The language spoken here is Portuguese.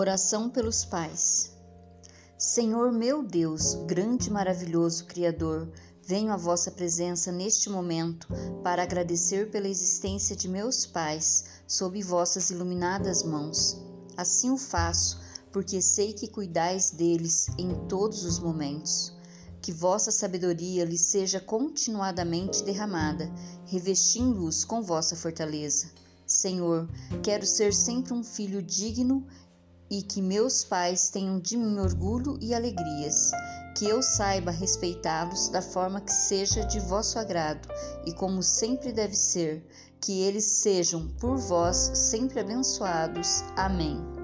Oração pelos pais. Senhor meu Deus, grande e maravilhoso Criador, venho à vossa presença neste momento para agradecer pela existência de meus pais sob vossas iluminadas mãos. Assim o faço, porque sei que cuidais deles em todos os momentos. Que vossa sabedoria lhes seja continuadamente derramada, revestindo-os com vossa fortaleza. Senhor, quero ser sempre um filho digno e que meus pais tenham de mim orgulho e alegrias, que eu saiba respeitá-los da forma que seja de vosso agrado e como sempre deve ser, que eles sejam por vós sempre abençoados. Amém.